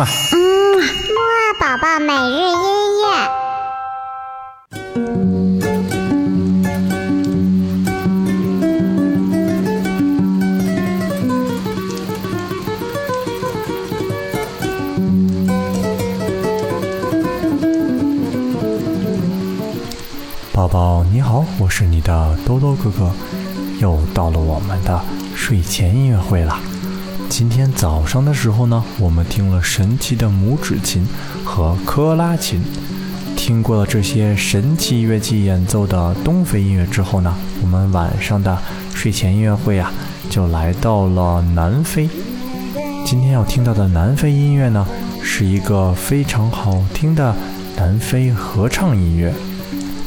嘛。嗯，木二宝宝每日音乐。宝宝你好，我是你的兜兜哥哥，又到了我们的睡前音乐会啦。今天早上的时候呢，我们听了神奇的拇指琴和科拉琴，听过了这些神奇乐器演奏的东非音乐之后呢，我们晚上的睡前音乐会啊，就来到了南非。今天要听到的南非音乐呢，是一个非常好听的南非合唱音乐。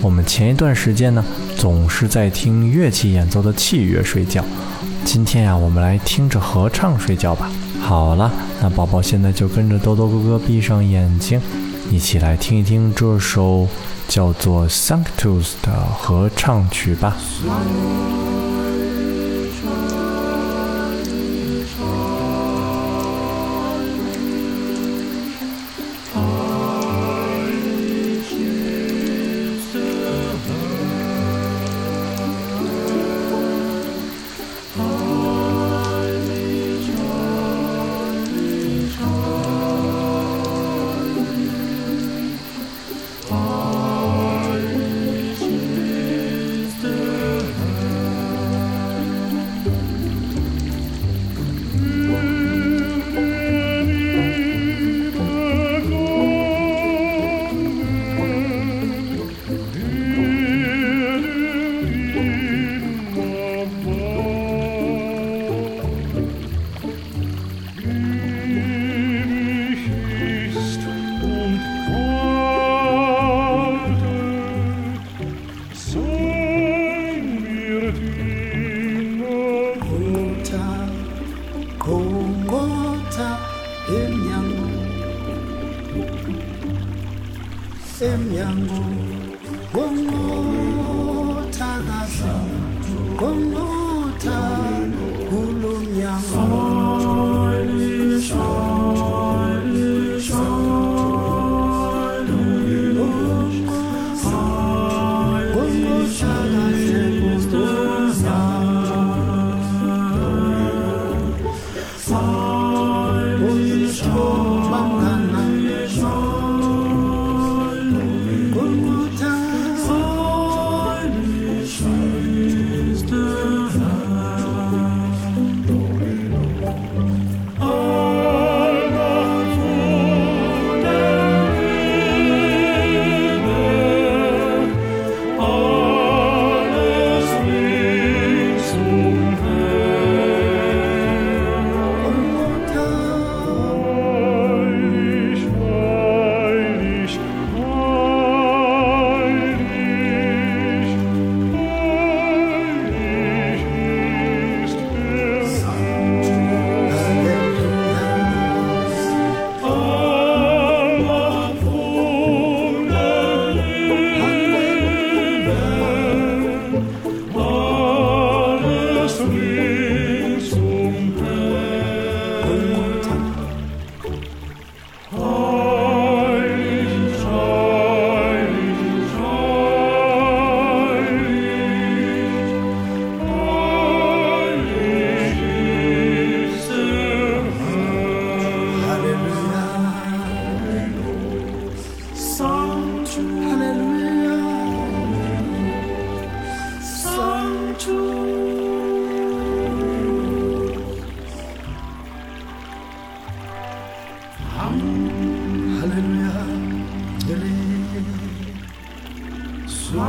我们前一段时间呢，总是在听乐器演奏的器乐睡觉。今天呀，我们来听着合唱睡觉吧。好了，那宝宝现在就跟着多多哥哥闭上眼睛，一起来听一听这首叫做《Sanctus》的合唱曲吧。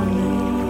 Amém.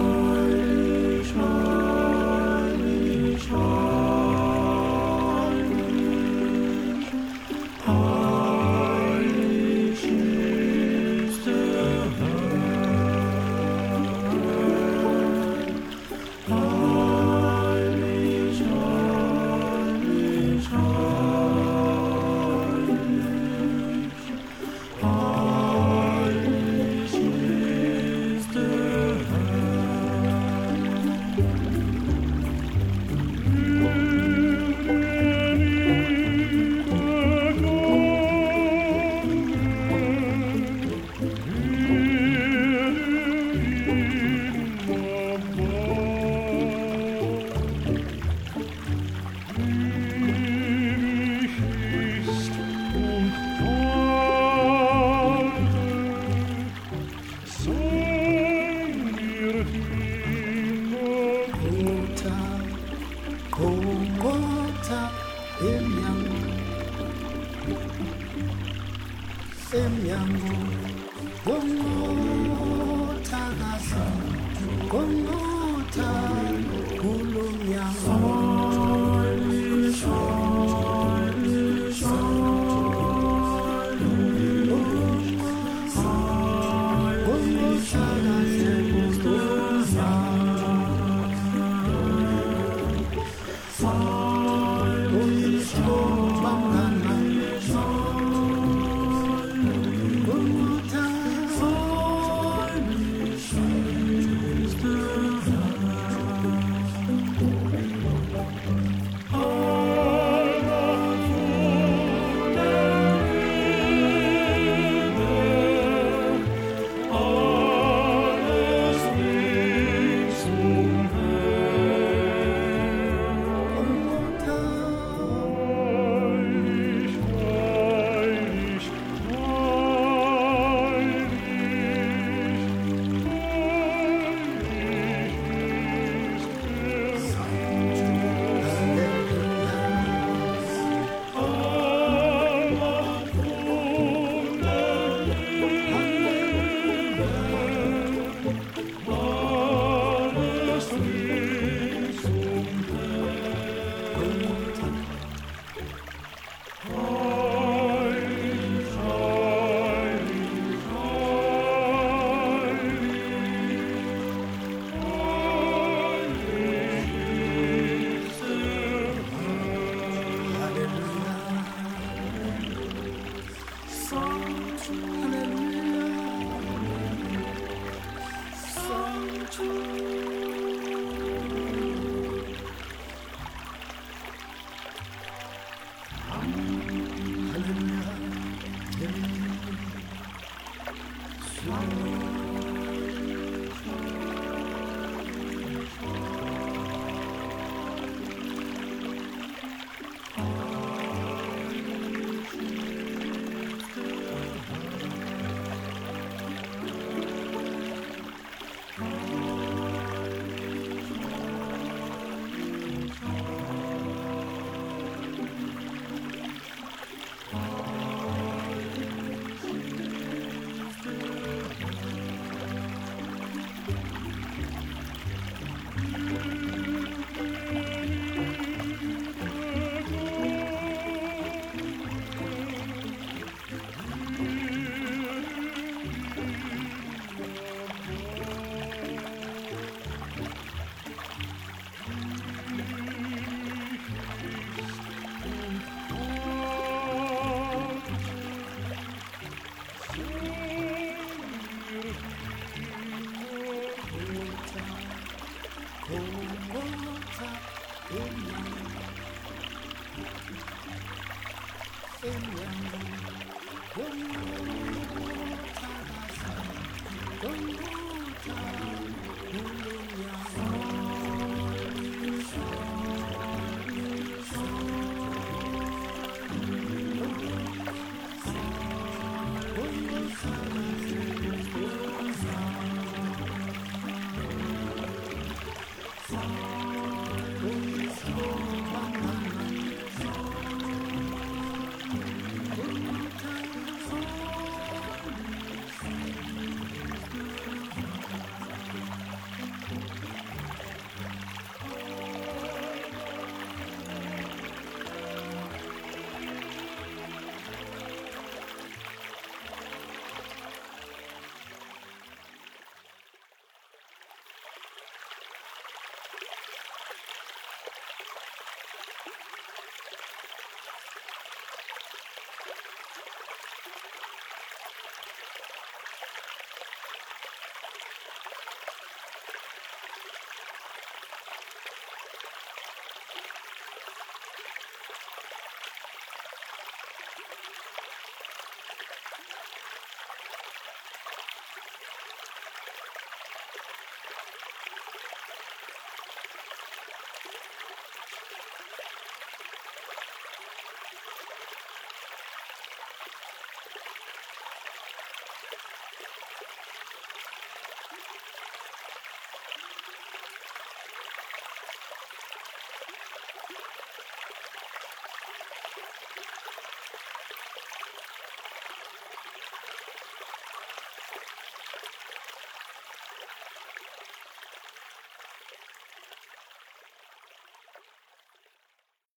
天亮了我才发现